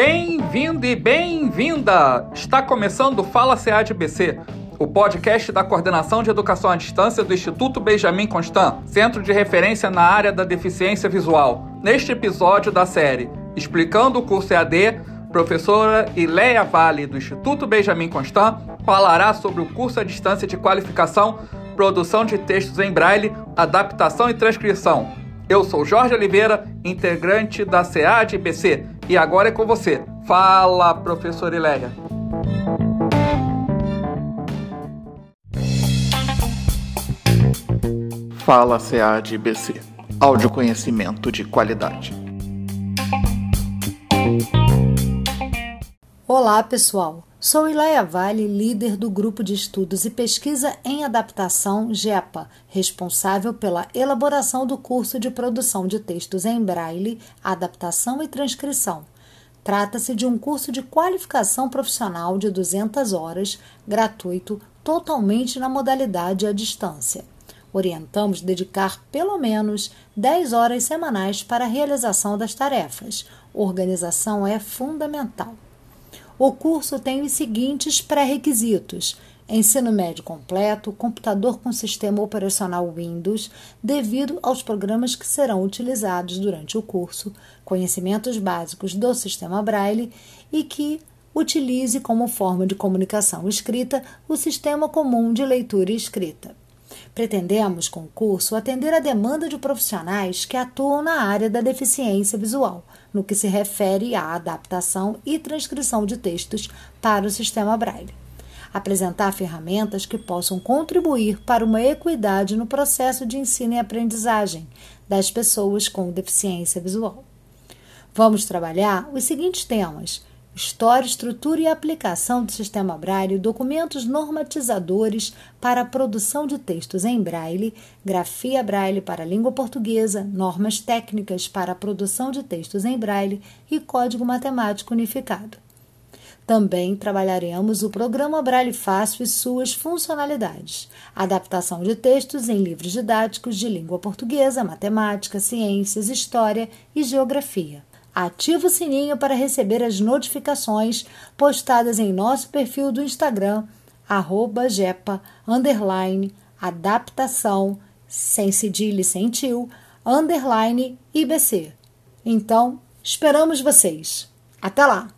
Bem-vindo e bem-vinda! Está começando o Fala CADBC, o podcast da Coordenação de Educação à Distância do Instituto Benjamin Constant, centro de referência na área da deficiência visual. Neste episódio da série Explicando o curso EAD, professora Ileia Vale, do Instituto Benjamin Constant, falará sobre o curso à distância de qualificação Produção de Textos em Braille, Adaptação e Transcrição. Eu sou Jorge Oliveira, integrante da CADBC, e agora é com você. Fala, professora Ileia. Fala CADBC. Áudio conhecimento de qualidade. Olá, pessoal. Sou Ileia Vale, líder do Grupo de Estudos e Pesquisa em Adaptação GEPA, responsável pela elaboração do curso de produção de textos em braille, adaptação e transcrição. Trata-se de um curso de qualificação profissional de 200 horas, gratuito, totalmente na modalidade à distância. Orientamos dedicar pelo menos 10 horas semanais para a realização das tarefas. Organização é fundamental. O curso tem os seguintes pré-requisitos: ensino médio completo, computador com sistema operacional Windows, devido aos programas que serão utilizados durante o curso, conhecimentos básicos do sistema Braille e que utilize como forma de comunicação escrita o Sistema Comum de Leitura e Escrita. Pretendemos, com o curso, atender a demanda de profissionais que atuam na área da deficiência visual, no que se refere à adaptação e transcrição de textos para o sistema Braille. Apresentar ferramentas que possam contribuir para uma equidade no processo de ensino e aprendizagem das pessoas com deficiência visual. Vamos trabalhar os seguintes temas: História, estrutura e aplicação do sistema Braille, documentos normatizadores para a produção de textos em Braille, grafia Braille para a língua portuguesa, normas técnicas para a produção de textos em Braille e código matemático unificado. Também trabalharemos o programa Braille Fácil e suas funcionalidades, adaptação de textos em livros didáticos de língua portuguesa, matemática, ciências, história e geografia ative o sininho para receber as notificações postadas em nosso perfil do Instagram, arroba jepa, underline, adaptação, sem cedilha e sem tio, underline IBC. Então, esperamos vocês. Até lá!